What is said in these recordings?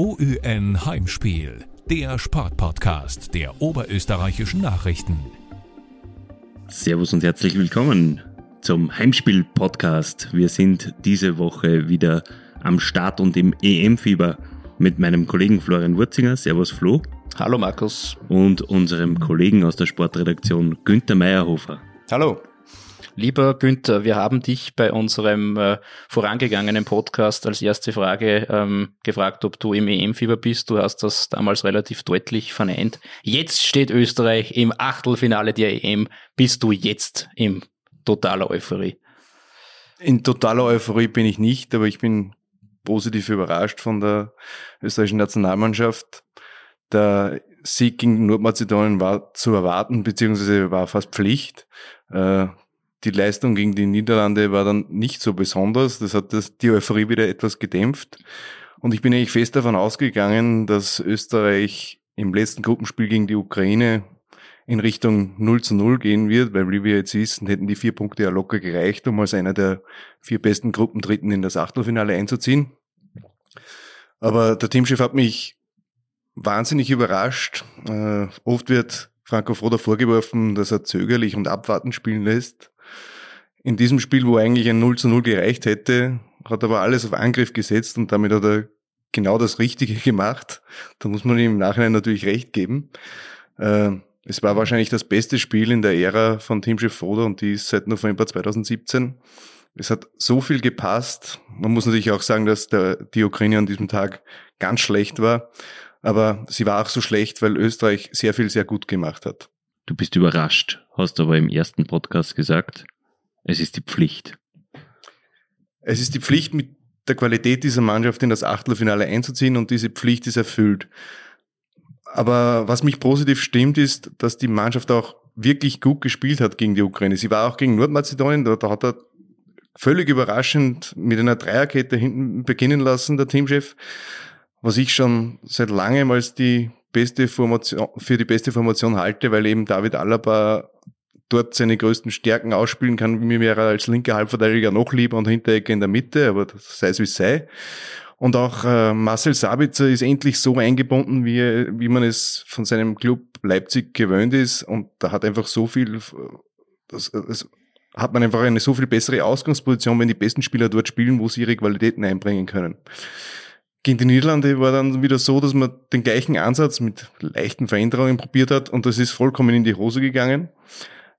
OÜN Heimspiel, der Sportpodcast der oberösterreichischen Nachrichten. Servus und herzlich willkommen zum Heimspiel-Podcast. Wir sind diese Woche wieder am Start und im EM-Fieber mit meinem Kollegen Florian Wurzinger. Servus Flo. Hallo Markus. Und unserem Kollegen aus der Sportredaktion Günther Meyerhofer. Hallo. Lieber Günther, wir haben dich bei unserem äh, vorangegangenen Podcast als erste Frage ähm, gefragt, ob du im EM-Fieber bist. Du hast das damals relativ deutlich verneint. Jetzt steht Österreich im Achtelfinale der EM. Bist du jetzt im totaler Euphorie? In totaler Euphorie bin ich nicht, aber ich bin positiv überrascht von der österreichischen Nationalmannschaft. Der Sieg gegen Nordmazedonien war zu erwarten, beziehungsweise war fast Pflicht. Äh, die Leistung gegen die Niederlande war dann nicht so besonders. Das hat das, die Euphorie wieder etwas gedämpft. Und ich bin eigentlich fest davon ausgegangen, dass Österreich im letzten Gruppenspiel gegen die Ukraine in Richtung 0 zu 0 gehen wird, weil wie wir jetzt wissen, hätten die vier Punkte ja locker gereicht, um als einer der vier besten Gruppendritten in das Achtelfinale einzuziehen. Aber der Teamchef hat mich wahnsinnig überrascht. Äh, oft wird Franco Foda vorgeworfen, dass er zögerlich und abwartend spielen lässt. In diesem Spiel, wo eigentlich ein 0 zu 0 gereicht hätte, hat er aber alles auf Angriff gesetzt und damit hat er genau das Richtige gemacht. Da muss man ihm im Nachhinein natürlich recht geben. Äh, es war wahrscheinlich das beste Spiel in der Ära von Teamchef Foda und die ist seit November 2017. Es hat so viel gepasst. Man muss natürlich auch sagen, dass der, die Ukraine an diesem Tag ganz schlecht war. Aber sie war auch so schlecht, weil Österreich sehr viel sehr gut gemacht hat. Du bist überrascht, hast aber im ersten Podcast gesagt, es ist die Pflicht. Es ist die Pflicht, mit der Qualität dieser Mannschaft in das Achtelfinale einzuziehen und diese Pflicht ist erfüllt. Aber was mich positiv stimmt, ist, dass die Mannschaft auch wirklich gut gespielt hat gegen die Ukraine. Sie war auch gegen Nordmazedonien, da, hat er völlig überraschend mit einer Dreierkette hinten beginnen lassen, der Teamchef, was ich schon seit langem als die beste Formation, für die beste Formation halte, weil eben David Alaba dort seine größten Stärken ausspielen kann. Mir wäre er als linker Halbverteidiger noch lieber und Hinterecke in der Mitte, aber das sei es wie es sei. Und auch äh, Marcel Sabitzer ist endlich so eingebunden, wie, wie man es von seinem Club Leipzig gewöhnt ist. Und da hat einfach so viel, das, das hat man einfach eine so viel bessere Ausgangsposition, wenn die besten Spieler dort spielen, wo sie ihre Qualitäten einbringen können. Gegen die Niederlande war dann wieder so, dass man den gleichen Ansatz mit leichten Veränderungen probiert hat und das ist vollkommen in die Hose gegangen.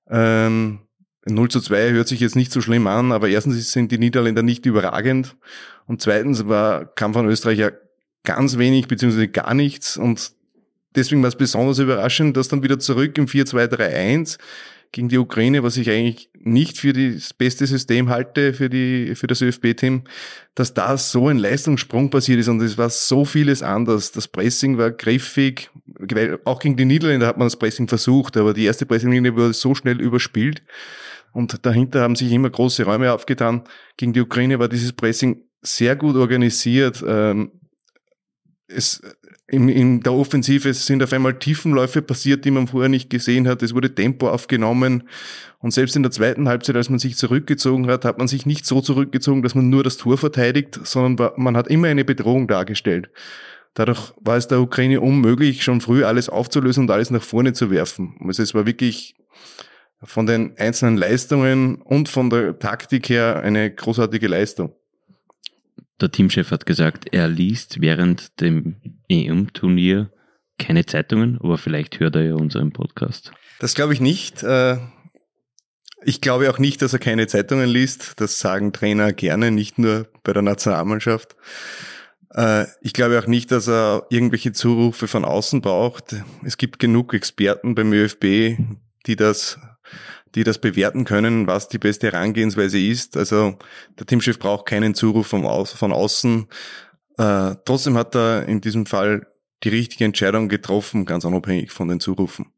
Ähm, 0 zu 2 hört sich jetzt nicht so schlimm an, aber erstens sind die Niederländer nicht überragend und zweitens war, kam von Österreich ja ganz wenig beziehungsweise gar nichts und deswegen war es besonders überraschend, dass dann wieder zurück im 4-2-3-1 gegen die Ukraine, was ich eigentlich nicht für das beste System halte für die für das ÖFB-Team, dass da so ein Leistungssprung passiert ist und es war so vieles anders. Das Pressing war griffig, auch gegen die Niederländer hat man das Pressing versucht, aber die erste Pressinglinie wurde so schnell überspielt und dahinter haben sich immer große Räume aufgetan. Gegen die Ukraine war dieses Pressing sehr gut organisiert. Ähm, es, in, in der Offensive sind auf einmal Tiefenläufe passiert, die man vorher nicht gesehen hat. Es wurde Tempo aufgenommen. Und selbst in der zweiten Halbzeit, als man sich zurückgezogen hat, hat man sich nicht so zurückgezogen, dass man nur das Tor verteidigt, sondern man hat immer eine Bedrohung dargestellt. Dadurch war es der Ukraine unmöglich, schon früh alles aufzulösen und alles nach vorne zu werfen. Also es war wirklich von den einzelnen Leistungen und von der Taktik her eine großartige Leistung. Der Teamchef hat gesagt, er liest während dem EM-Turnier keine Zeitungen, aber vielleicht hört er ja unseren Podcast. Das glaube ich nicht. Äh, ich glaube auch nicht, dass er keine Zeitungen liest. Das sagen Trainer gerne, nicht nur bei der Nationalmannschaft. Äh, ich glaube auch nicht, dass er irgendwelche Zurufe von außen braucht. Es gibt genug Experten beim ÖFB, die das die das bewerten können, was die beste Herangehensweise ist. Also der Teamchef braucht keinen Zuruf von, außen. Äh, trotzdem hat er in diesem Fall die richtige Entscheidung getroffen, ganz unabhängig von den Zurufen.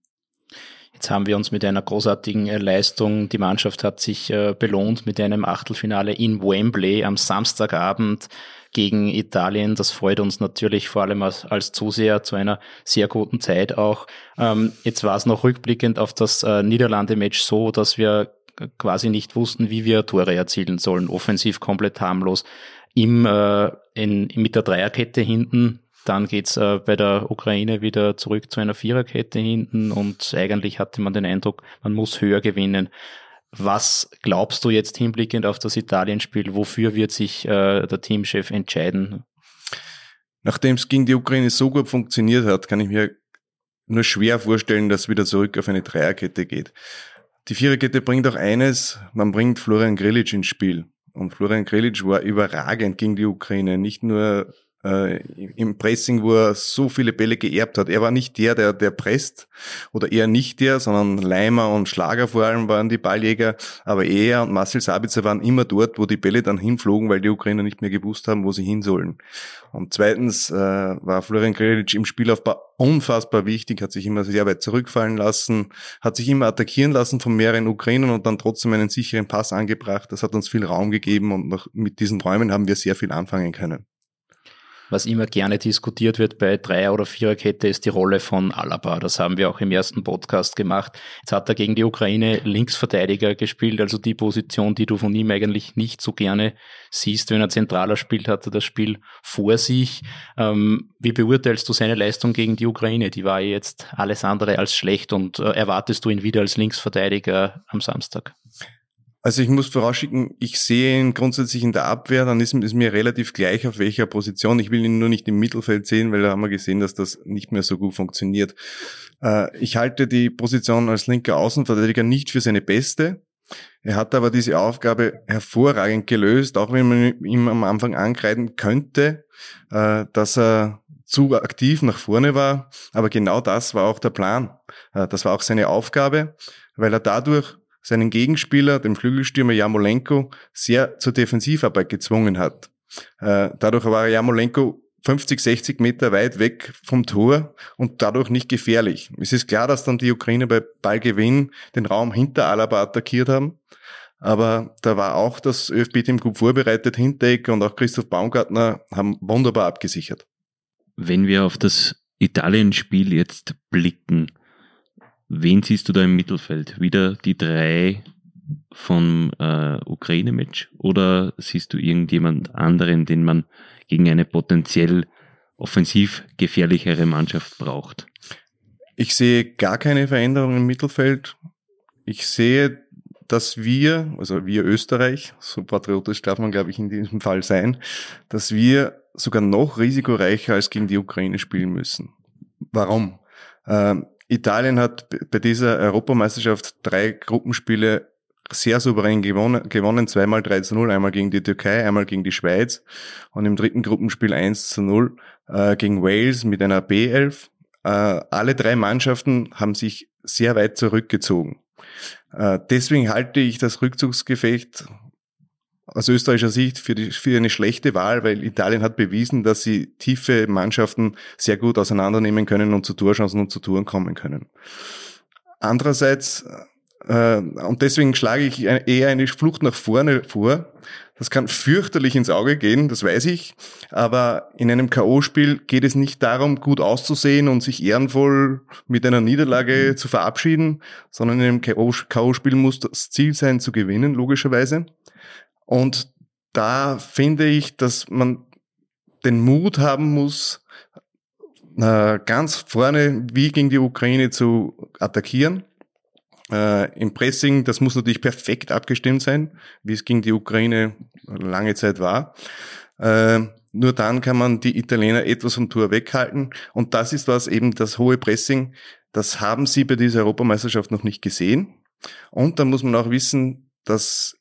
Jetzt haben wir uns mit einer großartigen äh, Leistung, die Mannschaft hat sich äh, belohnt mit einem Achtelfinale in Wembley am Samstagabend gegen Italien. Das freut uns natürlich vor allem als, als Zuseher zu einer sehr guten Zeit auch. Ähm, jetzt war es noch rückblickend auf das äh, Niederlande-Match so, dass wir quasi nicht wussten, wie wir Tore erzielen sollen. Offensiv komplett harmlos. Im, äh, in, mit der Dreierkette hinten Dann geht's äh, bei der Ukraine wieder zurück zu einer Viererkette hinten und eigentlich hatte man den Eindruck, man muss höher gewinnen. Was glaubst du jetzt hinblickend auf das Italienspiel? Wofür wird sich äh, der Teamchef entscheiden? Nachdem es gegen die Ukraine so gut funktioniert hat, kann ich mir nur schwer vorstellen, dass wieder zurück auf eine Dreierkette geht. Die Viererkette bringt auch eines, man bringt Florian Grilic ins Spiel. Und Florian Grilic war überragend gegen die Ukraine. Nicht nur äh, im Pressing, wo er so viele Bälle geerbt hat. Er war nicht der, der, der presst oder eher nicht der, sondern Leimer und Schlager vor allem waren die Balljäger. Aber er und Marcel Sabitzer waren immer dort, wo die Bälle dann hinflogen, weil die Ukrainer nicht mehr gewusst haben, wo sie hin sollen. Und zweitens äh, war Florian Grilic im Spielaufbau unfassbar wichtig, hat sich immer sehr weit zurückfallen lassen, hat sich immer attackieren lassen von mehreren Ukrainern und dann trotzdem einen sicheren Pass angebracht. Das hat uns viel Raum gegeben und noch mit diesen Räumen haben wir sehr viel anfangen können was immer gerne diskutiert wird bei Dreier- oder Viererkette, ist die Rolle von Alaba. Das haben wir auch im ersten Podcast gemacht. Jetzt hat er gegen die Ukraine Linksverteidiger gespielt, also die Position, die du von ihm eigentlich nicht so gerne siehst. Wenn er zentraler spielt, hat er das Spiel vor sich. Ähm, wie beurteilst du seine Leistung gegen die Ukraine? Die war jetzt alles andere als schlecht und äh, erwartest du ihn wieder als Linksverteidiger am Samstag? Also ich muss vorausschicken, ich sehe ihn grundsätzlich in der Abwehr, dann ist es mir relativ gleich auf welcher Position. Ich will ihn nur nicht im Mittelfeld sehen, weil da haben wir gesehen, dass das nicht mehr so gut funktioniert. Äh, ich halte die Position als linker Außenverteidiger nicht für seine beste. Er hat aber diese Aufgabe hervorragend gelöst, auch wenn man ihm am Anfang ankreiden könnte, äh, dass er zu aktiv nach vorne war. Aber genau das war auch der Plan. Äh, das war auch seine Aufgabe, weil er dadurch seinen Gegenspieler, dem Flügelstürmer Jamolenko, sehr zur Defensivarbeit gezwungen hat. Äh, dadurch war Jamolenko 50, 60 Meter weit weg vom Tor und dadurch nicht gefährlich. Es ist klar, dass dann die Ukraine bei Ballgewinn den Raum hinter Alaba attackiert haben. Aber da war auch das ÖFB-Team gut vorbereitet. Hinteregger und auch Christoph Baumgartner haben wunderbar abgesichert. Wenn wir auf das Italien-Spiel jetzt blicken, Wen siehst du da im Mittelfeld? Wieder die drei vom äh, Ukraine-Match oder siehst du irgendjemand anderen, den man gegen eine potenziell offensiv gefährlichere Mannschaft braucht? Ich sehe gar keine Veränderung im Mittelfeld. Ich sehe, dass wir, also wir Österreich, so patriotisch darf man, glaube ich, in diesem Fall sein, dass wir sogar noch risikoreicher als gegen die Ukraine spielen müssen. Warum? Ähm, Italien hat bei dieser Europameisterschaft drei Gruppenspiele sehr souverän gewonnen, gewonnen zweimal 3 zu 0, einmal gegen die Türkei, einmal gegen die Schweiz und im dritten Gruppenspiel 1 zu 0 äh, gegen Wales mit einer B11. Äh, alle drei Mannschaften haben sich sehr weit zurückgezogen. Äh, deswegen halte ich das Rückzugsgefecht aus österreichischer Sicht für, die, für eine schlechte Wahl, weil Italien hat bewiesen, dass sie tiefe Mannschaften sehr gut auseinandernehmen können und zu Torchancen und zu Touren kommen können. Andererseits, äh, und deswegen schlage ich eher eine Flucht nach vorne vor. Das kann fürchterlich ins Auge gehen, das weiß ich. Aber in einem K.O.-Spiel geht es nicht darum, gut auszusehen und sich ehrenvoll mit einer Niederlage zu verabschieden, sondern in einem K.O.-Spiel muss das Ziel sein, zu gewinnen, logischerweise. Und da finde ich, dass man den Mut haben muss, äh, ganz vorne wie gegen die Ukraine zu attackieren. Äh, Im Pressing, das muss natürlich perfekt abgestimmt sein, wie es gegen die Ukraine lange Zeit war. Äh, nur dann kann man die Italiener etwas vom Tor weghalten. Und das ist was eben das hohe Pressing. Das haben sie bei dieser Europameisterschaft noch nicht gesehen. Und da muss man auch wissen, dass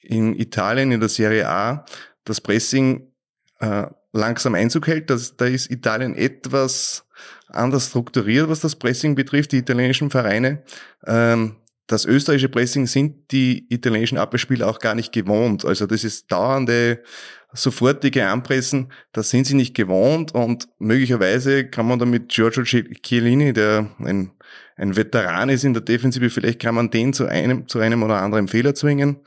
in Italien in der Serie A das Pressing äh, langsam Einzug hält. Das, da ist Italien etwas anders strukturiert, was das Pressing betrifft, die italienischen Vereine. Ähm, das österreichische Pressing sind die italienischen Abwehrspieler auch gar nicht gewohnt. Also das ist dauernde, sofortige Anpressen, das sind sie nicht gewohnt und möglicherweise kann man da mit Giorgio Chiellini, der ein, ein Veteran ist in der Defensive, vielleicht kann man den zu einem, zu einem oder anderen Fehler zwingen.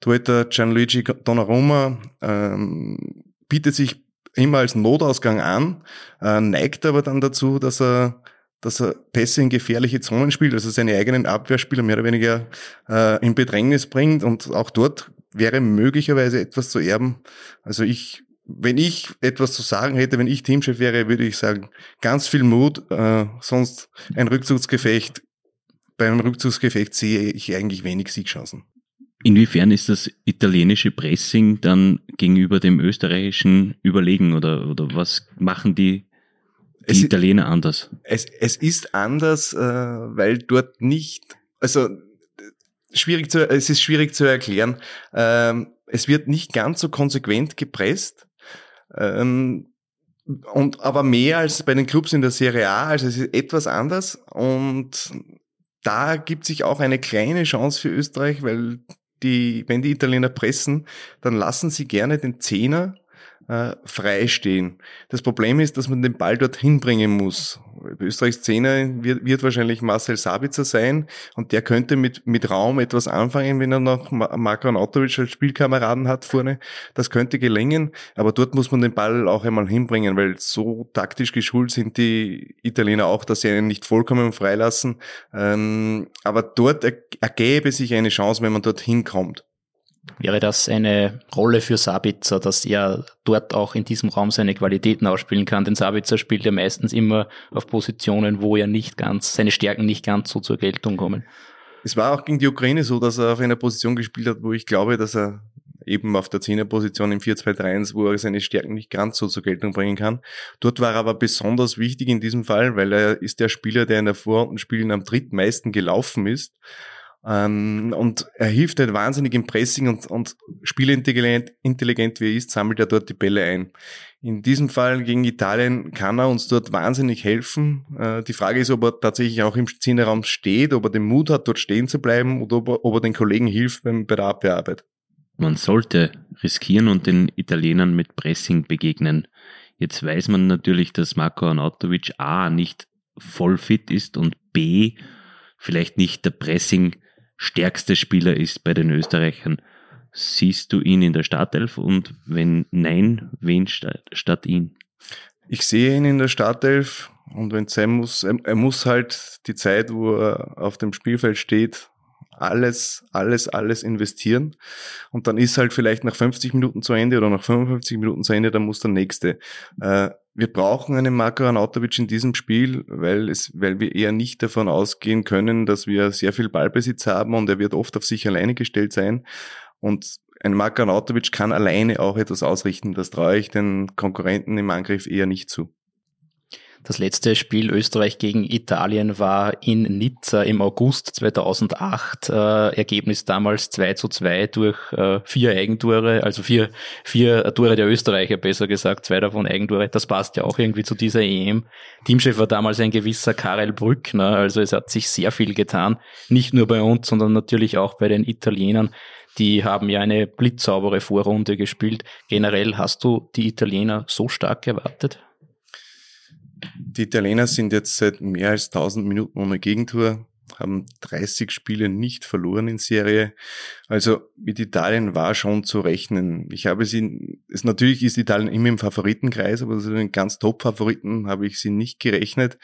Torhüter Gianluigi Donnarumma ähm, bietet sich immer als Notausgang an, äh, neigt aber dann dazu, dass er dass er Pässe in gefährliche Zonen spielt, also seine eigenen Abwehrspieler mehr oder weniger äh, in Bedrängnis bringt und auch dort wäre möglicherweise etwas zu erben. Also ich wenn ich etwas zu sagen hätte, wenn ich Teamchef wäre, würde ich sagen, ganz viel Mut, äh, sonst ein Rückzugsgefecht. Beim Rückzugsgefecht sehe ich eigentlich wenig Siegchancen. Inwiefern ist das italienische Pressing dann gegenüber dem österreichischen überlegen oder, oder was machen die, die Es- Italiener anders? Es, es ist anders, äh, weil dort nicht, also schwierig zu, es ist schwierig zu erklären. Ähm, es wird nicht ganz so konsequent gepresst. Ähm, und aber mehr als bei den Clubs in der Serie A, also es ist etwas anders und da gibt sich auch eine kleine Chance für Österreich, weil die, wenn die Italiener pressen, dann lassen sie gerne den Zehner äh, frei. Das Problem ist, dass man den Ball dorthin bringen muss. Österreichs Zehner wird, wird wahrscheinlich Marcel Sabitzer sein und der könnte mit, mit Raum etwas anfangen, wenn er noch Ma- Marko Anatovic als Spielkameraden hat vorne. Das könnte gelingen, aber dort muss man den Ball auch einmal hinbringen, weil so taktisch geschult sind die Italiener auch, dass sie einen nicht vollkommen freilassen. Ähm, aber dort er, ergäbe sich eine Chance, wenn man dorthin kommt. Wäre das eine Rolle für Sabitzer, dass er dort auch in diesem Raum seine Qualitäten ausspielen kann? Denn Sabitzer spielt ja meistens immer auf Positionen, wo er nicht ganz, seine Stärken nicht ganz so zur Geltung kommen. Es war auch gegen die Ukraine so, dass er auf einer Position gespielt hat, wo ich glaube, dass er eben auf der Zehnerposition im 4-2-3-1, wo er seine Stärken nicht ganz so zur Geltung bringen kann. Dort war er aber besonders wichtig in diesem Fall, weil er ist der Spieler, der in der Vorrundenspielen am drittmeisten gelaufen ist. Ähm, und er hilft halt wahnsinnig im Pressing und, und spielintelligent intelligent wie er ist, sammelt er dort die Bälle ein. In diesem Fall gegen Italien kann er uns dort wahnsinnig helfen. Äh, die Frage ist, ob er tatsächlich auch im Zehnerraum steht, ob er den Mut hat, dort stehen zu bleiben oder ob er, ob er den Kollegen hilft beim, bei der Abwehrarbeit. Man sollte riskieren und den Italienern mit Pressing begegnen. Jetzt weiß man natürlich, dass Marko Arnautovic A nicht voll fit ist und B vielleicht nicht der Pressing stärkste Spieler ist bei den Österreichern. Siehst du ihn in der Startelf und wenn nein, wen sta statt ihn? Ich sehe ihn in der Startelf und wenn es sein muss, er, er muss halt die Zeit, wo er auf dem Spielfeld steht, alles, alles, alles investieren. Und dann ist halt vielleicht nach 50 Minuten zu Ende oder nach 55 Minuten zu Ende, dann muss der nächste. Äh, wir brauchen einen Marko Arnautovic in diesem Spiel, weil es, weil wir eher nicht davon ausgehen können, dass wir sehr viel Ballbesitz haben und er wird oft auf sich alleine gestellt sein. Und ein Marko Arnautovic kann alleine auch etwas ausrichten. Das traue ich den Konkurrenten im Angriff eher nicht zu. Das letzte Spiel Österreich gegen Italien war in Nizza im August 2008. Äh, Ergebnis damals 2 zu 2 durch äh, vier Eigentore, also vier, vier Tore der Österreicher, besser gesagt, zwei davon Eigentore. Das passt ja auch irgendwie zu dieser EM. Teamchef war damals ein gewisser Karel Brückner, also es hat sich sehr viel getan. Nicht nur bei uns, sondern natürlich auch bei den Italienern. Die haben ja eine blitzsaubere Vorrunde gespielt. Generell hast du die Italiener so stark erwartet? Die Italiener sind jetzt seit mehr als 1000 Minuten ohne Gegentor, haben 30 Spiele nicht verloren in Serie. Also mit Italien war schon zu rechnen. Ich habe sie, es natürlich ist Italien immer im Favoritenkreis, aber so den ganz Top-Favoriten habe ich sie nicht gerechnet.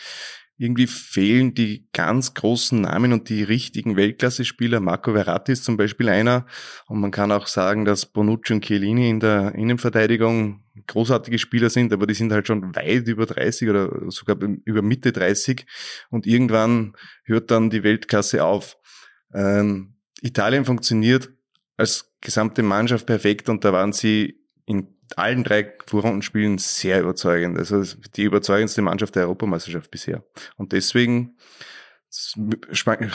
Irgendwie fehlen die ganz großen Namen und die richtigen Weltklasse-Spieler. Marco Verratti ist zum Beispiel einer. Und man kann auch sagen, dass Bonucci und Chiellini in der Innenverteidigung großartige Spieler sind, aber die sind halt schon weit über 30 oder sogar über Mitte 30 und irgendwann hört dann die Weltklasse auf. Ähm, Italien funktioniert als gesamte Mannschaft perfekt und da waren sie in allen drei Vorrundenspielen sehr überzeugend. Also die überzeugendste Mannschaft der Europameisterschaft bisher. Und deswegen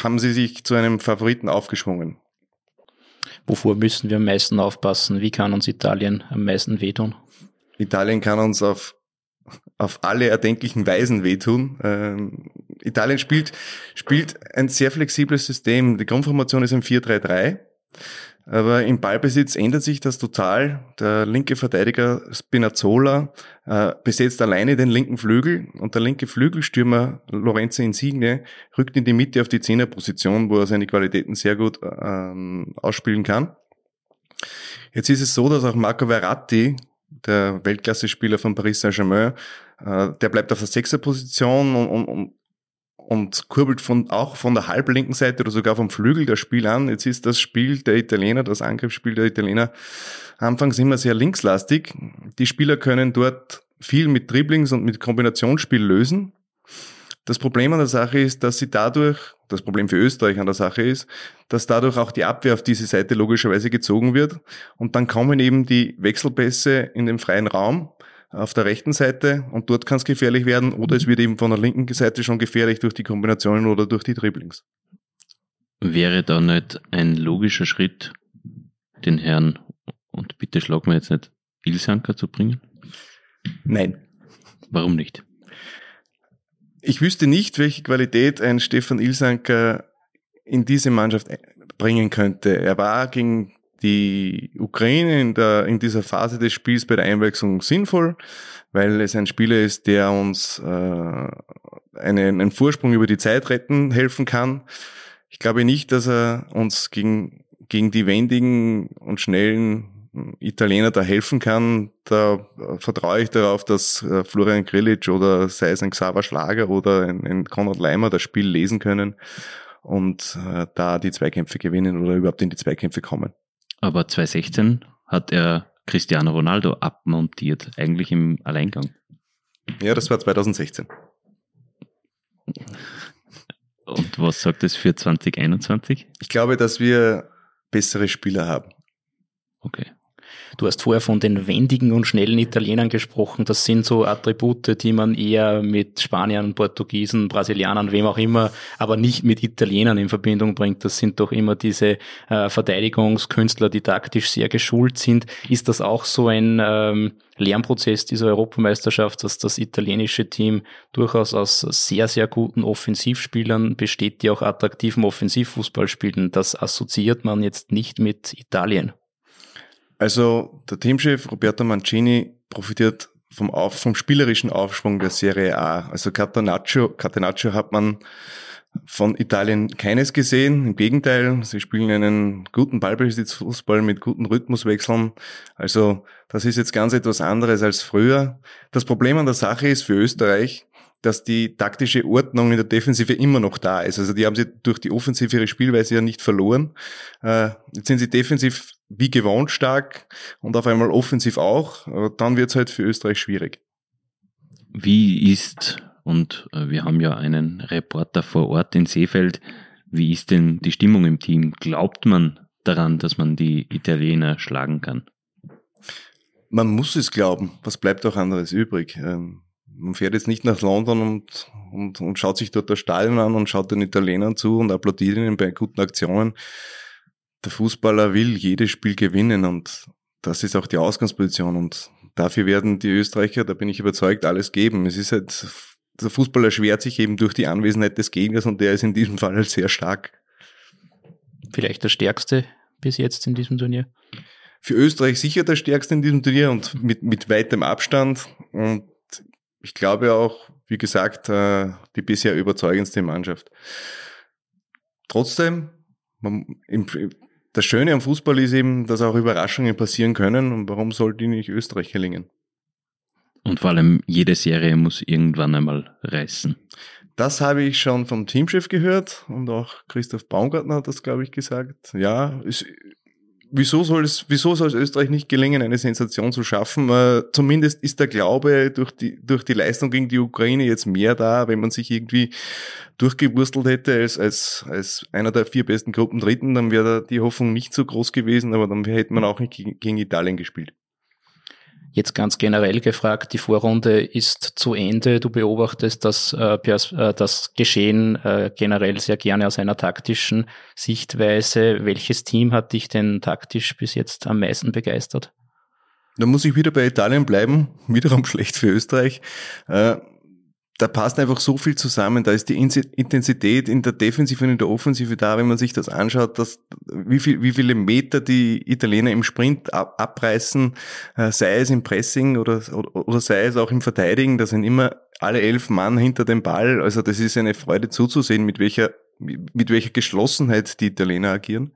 haben sie sich zu einem Favoriten aufgeschwungen. Wovor müssen wir am meisten aufpassen? Wie kann uns Italien am meisten wehtun? Italien kann uns auf, auf alle erdenklichen Weisen wehtun. Ähm, Italien spielt, spielt ein sehr flexibles System. Die Grundformation ist ein 4-3-3. Aber im Ballbesitz ändert sich das total. Der linke Verteidiger Spinazzola äh, besetzt alleine den linken Flügel und der linke Flügelstürmer Lorenzo Insigne rückt in die Mitte auf die Zehnerposition, wo er seine Qualitäten sehr gut ähm, ausspielen kann. Jetzt ist es so, dass auch Marco Verratti, der Weltklasse-Spieler von Paris Saint-Germain, äh, der bleibt auf der Sechserposition und, und, und kurbelt von, auch von der halblinken Seite oder sogar vom Flügel das Spiel an. Jetzt ist das Spiel der Italiener, das Angriffsspiel der Italiener anfangs immer sehr linkslastig. Die Spieler können dort viel mit Dribblings und mit Kombinationsspiel lösen. Das Problem an der Sache ist, dass sie dadurch, das Problem für Österreich an der Sache ist, dass dadurch auch die Abwehr auf diese Seite logischerweise gezogen wird und dann kommen eben die Wechselpässe in den freien Raum auf der rechten Seite und dort kann es gefährlich werden oder es wird eben von der linken Seite schon gefährlich durch die Kombinationen oder durch die Dribblings. Wäre da nicht ein logischer Schritt, den Herrn, und bitte schlag mir jetzt nicht, Ilsanker zu bringen? Nein. Warum nicht? Ich wüsste nicht, welche Qualität ein Stefan Ilsanker in diese Mannschaft bringen könnte. Er war gegen die Ukraine in, der, in dieser Phase des Spiels bei der Einwechslung sinnvoll, weil es ein Spieler ist, der uns äh, einen, einen Vorsprung über die Zeit retten helfen kann. Ich glaube nicht, dass er uns gegen, gegen die wendigen und schnellen Italiener da helfen kann. Da äh, vertraue ich darauf, dass äh, Florian Grilic oder sei es ein Xaver Schlager oder ein, ein Konrad Leimer das Spiel lesen können und äh, da die Zweikämpfe gewinnen oder überhaupt in die Zweikämpfe kommen. Aber 2016 hat er Cristiano Ronaldo abmontiert, eigentlich im Alleingang. Ja, das war 2016. Und was sagt es für 2021? Ich glaube, dass wir bessere Spieler haben. Okay. Du hast vorher von den wendigen und schnellen Italienern gesprochen. Das sind so Attribute, die man eher mit Spaniern, Portugiesen, Brasilianern, wem auch immer, aber nicht mit Italienern in Verbindung bringt. Das sind doch immer diese äh, Verteidigungskünstler, die taktisch sehr geschult sind. Ist das auch so ein ähm, Lernprozess dieser Europameisterschaft, dass das italienische Team durchaus aus sehr, sehr guten Offensivspielern besteht, die auch attraktiven Offensivfußball spielen. Das assoziiert man jetzt nicht mit Italien. Also der Teamchef Roberto Mancini profitiert vom, Auf, vom spielerischen Aufschwung der Serie A. Also Catenaccio, Catenaccio hat man von Italien keines gesehen. Im Gegenteil, sie spielen einen guten Ballbesitzfußball mit guten Rhythmuswechseln. Also das ist jetzt ganz etwas anderes als früher. Das Problem an der Sache ist für Österreich, dass die taktische Ordnung in der Defensive immer noch da ist. Also die haben sie durch die Offensive ihre Spielweise ja nicht verloren. Äh, jetzt sind sie defensiv wie gewohnt stark und auf einmal offensiv auch. Dann wird es halt für Österreich schwierig. Wie ist, und äh, wir haben ja einen Reporter vor Ort in Seefeld, wie ist denn die Stimmung im Team? Glaubt man daran, dass man die Italiener schlagen kann? Man muss es glauben. Was bleibt auch anderes übrig? Ähm, man fährt jetzt nicht nach London und, und, und schaut sich dort das Stadion an und schaut den Italienern zu und applaudiert ihnen bei guten Aktionen. Der Fußballer will jedes Spiel gewinnen und das ist auch die Ausgangsposition und dafür werden die Österreicher, da bin ich überzeugt, alles geben. Es ist halt, der Fußball erschwert sich eben durch die Anwesenheit des Gegners und der ist in diesem Fall halt sehr stark. Vielleicht der stärkste bis jetzt in diesem Turnier? Für Österreich sicher der stärkste in diesem Turnier und mit, mit weitem Abstand und ich glaube auch, wie gesagt, äh, die bisher überzeugendste Mannschaft. Trotzdem, das Schöne am Fußball ist eben, dass auch Überraschungen passieren können und warum sollte die nicht Österreich gelingen? Und vor allem jede Serie muss irgendwann einmal reißen. Das habe ich schon vom Teamchef gehört und auch Christoph Baumgartner hat das, glaube ich, gesagt. Ja, es, wieso soll es, wieso soll es Österreich nicht gelingen, eine Sensation zu schaffen? Äh, zumindest ist der Glaube durch die, durch die Leistung gegen die Ukraine jetzt mehr da, wenn man sich irgendwie durchgewurstelt hätte als, als, als einer der vier besten Gruppen Dritten, dann wäre die Hoffnung nicht so groß gewesen, aber dann hätte man auch nicht gegen Italien gespielt. Jetzt ganz generell gefragt, die Vorrunde ist zu Ende. Du beobachtest das, äh, äh, das Geschehen äh, generell sehr gerne aus einer taktischen Sichtweise. Welches Team hat dich denn taktisch bis jetzt am meisten begeistert? Da muss ich wieder bei Italien bleiben, wiederum schlecht für Österreich. Äh, da passt einfach so viel zusammen. Da ist die Intensität in der Defensive und in der Offensive da, wenn man sich das anschaut, dass, wie, viel, wie viele Meter die Italiener im Sprint ab, abreißen, äh, sei es im Pressing oder, oder, oder sei es auch im Verteidigen. Da sind immer alle elf Mann hinter dem Ball. Also das ist eine Freude zuzusehen, mit welcher, mit welcher Geschlossenheit die Italiener agieren.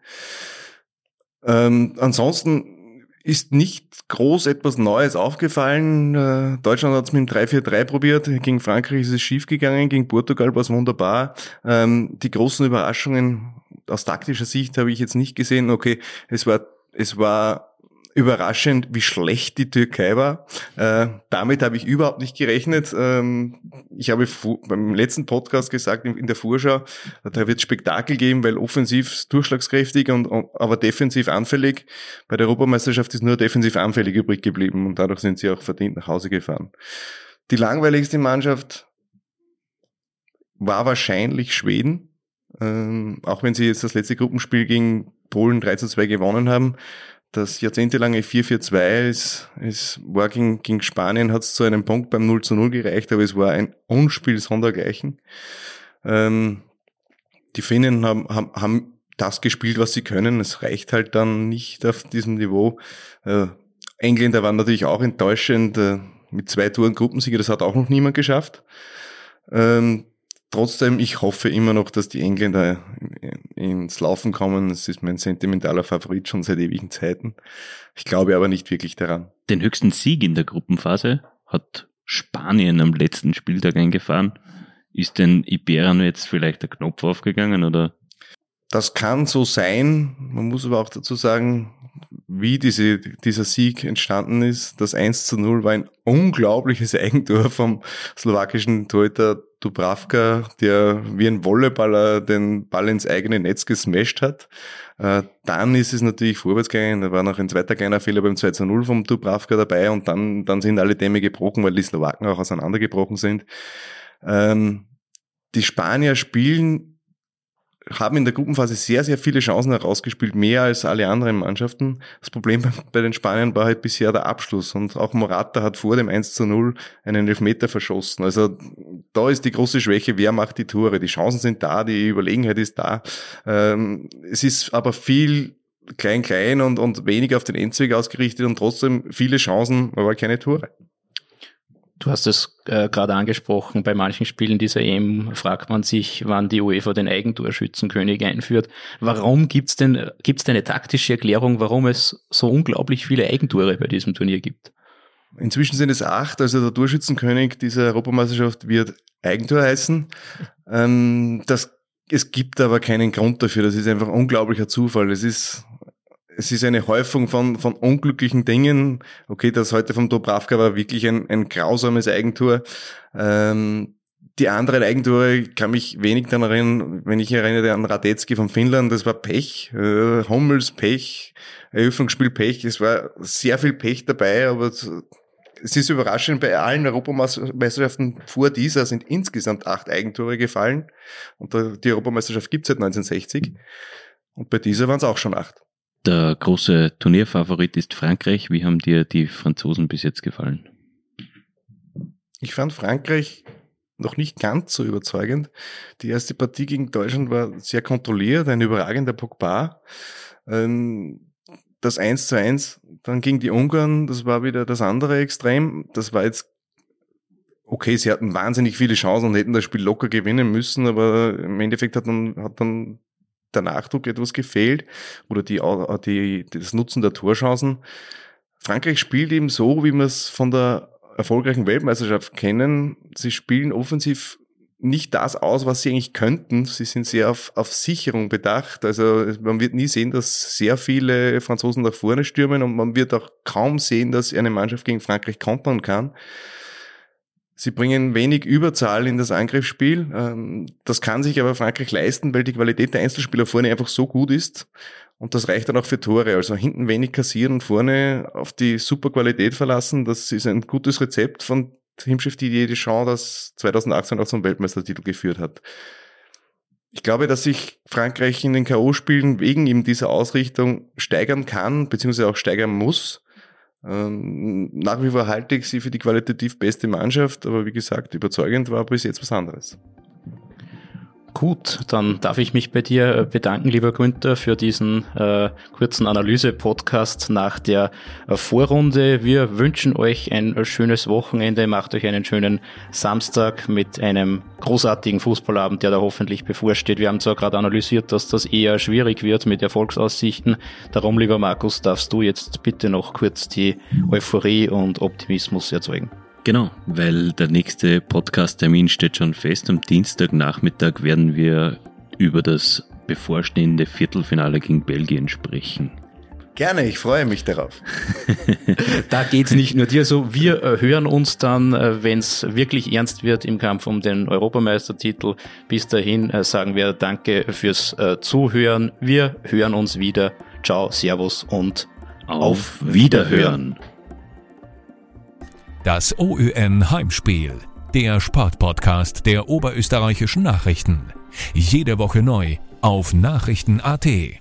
Ähm, ansonsten ist nicht groß etwas Neues aufgefallen. Äh, Deutschland hat es mit dem 3-4-3 probiert. Gegen Frankreich ist es schiefgegangen. Gegen Portugal war es wunderbar. Ähm, die großen Überraschungen aus taktischer Sicht habe ich jetzt nicht gesehen. Okay, es war, es war überraschend, wie schlecht die Türkei war. Äh, damit habe ich überhaupt nicht gerechnet. Ähm, ich habe beim letzten Podcast gesagt, in, der Vorschau, da wird Spektakel geben, weil offensiv durchschlagskräftig und, und, aber defensiv anfällig. Bei der Europameisterschaft ist nur defensiv anfällig übrig geblieben und dadurch sind sie auch verdient nach Hause gefahren. Die langweiligste Mannschaft war wahrscheinlich Schweden. Ähm, auch wenn sie jetzt das letzte Gruppenspiel gegen Polen 3 zu 2 gewonnen haben, das jahrzehntelange 4-4-2 ist, ist, war gegen, gegen Spanien, hat es zu einem Punkt beim 0 zu 0 gereicht, aber es war ein Unspiel sondergleichen. Ähm, die Finnen haben, haben, haben das gespielt, was sie können. Es reicht halt dann nicht auf diesem Niveau. Äh, Engländer waren natürlich auch enttäuschend. Äh, mit zwei Touren Gruppensieger, das hat auch noch niemand geschafft. Ähm, Trotzdem, ich hoffe immer noch, dass die Engländer ins Laufen kommen. Das ist mein sentimentaler Favorit schon seit ewigen Zeiten. Ich glaube aber nicht wirklich daran. Den höchsten Sieg in der Gruppenphase hat Spanien am letzten Spieltag eingefahren. Ist denn Iberan jetzt vielleicht der Knopf aufgegangen oder? Das kann so sein. Man muss aber auch dazu sagen, wie diese, dieser Sieg entstanden ist. Das 1 zu 0 war ein unglaubliches Eigentor vom slowakischen Torhüter Dubravka, der wie ein Volleyballer den Ball ins eigene Netz gesmashed hat. Äh, dann ist es natürlich vorwärts gegangen. Da war noch ein zweiter kleiner Fehler beim 2 zu 0 vom Dubravka dabei und dann, dann sind alle Dämme gebrochen, weil die Slowaken auch auseinandergebrochen sind. Ähm, die Spanier spielen haben in der Gruppenphase sehr, sehr viele Chancen herausgespielt, mehr als alle anderen Mannschaften. Das Problem bei den Spaniern war halt bisher der Abschluss und auch Morata hat vor dem 1 zu 0 einen Elfmeter verschossen. Also da ist die große Schwäche, wer macht die Tore? Die Chancen sind da, die Überlegenheit ist da. Ähm, es ist aber viel klein, klein und, und wenig auf den Endzweck ausgerichtet und trotzdem viele Chancen, aber keine Tore. Du hast es äh, gerade angesprochen, bei manchen Spielen dieser EM fragt man sich, wann die UEFA den Eigentorschützenkönig einführt. Warum gibt's denn, gibt's denn eine taktische Erklärung, warum es so unglaublich viele Eigentore bei diesem Turnier gibt? Inzwischen sind es acht, also der Torschützenkönig dieser Europameisterschaft wird Eigentor heißen. Ähm, das, es gibt aber keinen Grund dafür, das ist einfach unglaublicher Zufall. Es ist es ist eine Häufung von, von unglücklichen Dingen. Okay, das heute vom Dobravka war wirklich ein, ein grausames Eigentor. Ähm, die anderen Eigentore kann mich wenig daran erinnern, wenn ich erinnere an Radetzky von Finnland, das war Pech, äh, Hummels Pech, Eröffnungsspiel Pech, es war sehr viel Pech dabei, aber es ist überraschend, bei allen Europameisterschaften vor dieser sind insgesamt acht Eigentore gefallen und die Europameisterschaft gibt es seit 1960 und bei dieser waren es auch schon acht. Der große Turnierfavorit ist Frankreich. Wie haben dir die Franzosen bis jetzt gefallen? Ich fand Frankreich noch nicht ganz so überzeugend. Die erste Partie gegen Deutschland war sehr kontrolliert, ein überragender Pogba. Ähm, das 1 zu 1 dann gegen die Ungarn, das war wieder das andere Extrem. Das war jetzt okay, sie hatten wahnsinnig viele Chancen und hätten das Spiel locker gewinnen müssen, aber im Endeffekt hat dann, hat dann der Nachdruck etwas gefehlt oder die, die, das Nutzen der Torchancen. Frankreich spielt eben so, wie wir es von der erfolgreichen Weltmeisterschaft kennen. Sie spielen offensiv nicht das aus, was sie eigentlich könnten. Sie sind sehr auf, auf Sicherung bedacht. Also man wird nie sehen, dass sehr viele Franzosen nach vorne stürmen und man wird auch kaum sehen, dass eine Mannschaft gegen Frankreich kontern kann. Sie bringen wenig Überzahl in das Angriffsspiel. Ähm, das kann sich aber Frankreich leisten, weil die Qualität der Einzelspieler vorne einfach so gut ist. Und das reicht dann auch für Tore. Also hinten wenig kassieren und vorne auf die super Qualität verlassen. Das ist ein gutes Rezept von Teamchef Didier Deschamps, das 2018 auch zum Weltmeistertitel geführt hat. Ich glaube, dass sich Frankreich in den K.O.-Spielen wegen eben dieser Ausrichtung steigern kann, beziehungsweise auch steigern muss. Ähm, nach wie vor halte ich sie für die qualitativ beste Mannschaft, aber wie gesagt, überzeugend war bis jetzt was anderes. Gut, dann darf ich mich bei dir äh, bedanken, lieber Günther, für diesen äh, kurzen Analyse-Podcast nach der äh, Vorrunde. Wir wünschen euch ein äh, schönes Wochenende, macht euch einen schönen Samstag mit einem großartigen Fußballabend, der da hoffentlich bevorsteht. Wir haben zwar gerade analysiert, dass das eher schwierig wird mit Erfolgsaussichten. Darum, lieber Markus, darfst du jetzt bitte noch kurz die Euphorie und Optimismus erzeugen. Genau, weil der nächste Podcast-Termin steht schon fest. Am Dienstagnachmittag werden wir über das bevorstehende Viertelfinale gegen Belgien sprechen. Gerne, ich freue mich darauf. da geht's nicht nur dir so. Wir äh, hören uns dann, äh, wenn es wirklich ernst wird im Kampf um den Europameistertitel. Bis dahin äh, sagen wir Danke fürs Zuhören. Wir hören uns wieder. Ciao, Servus und auf, auf Wiederhören. Das OÜN Heimspiel, der Sportpodcast der oberösterreichischen Nachrichten. Jede Woche neu auf Nachrichten.at.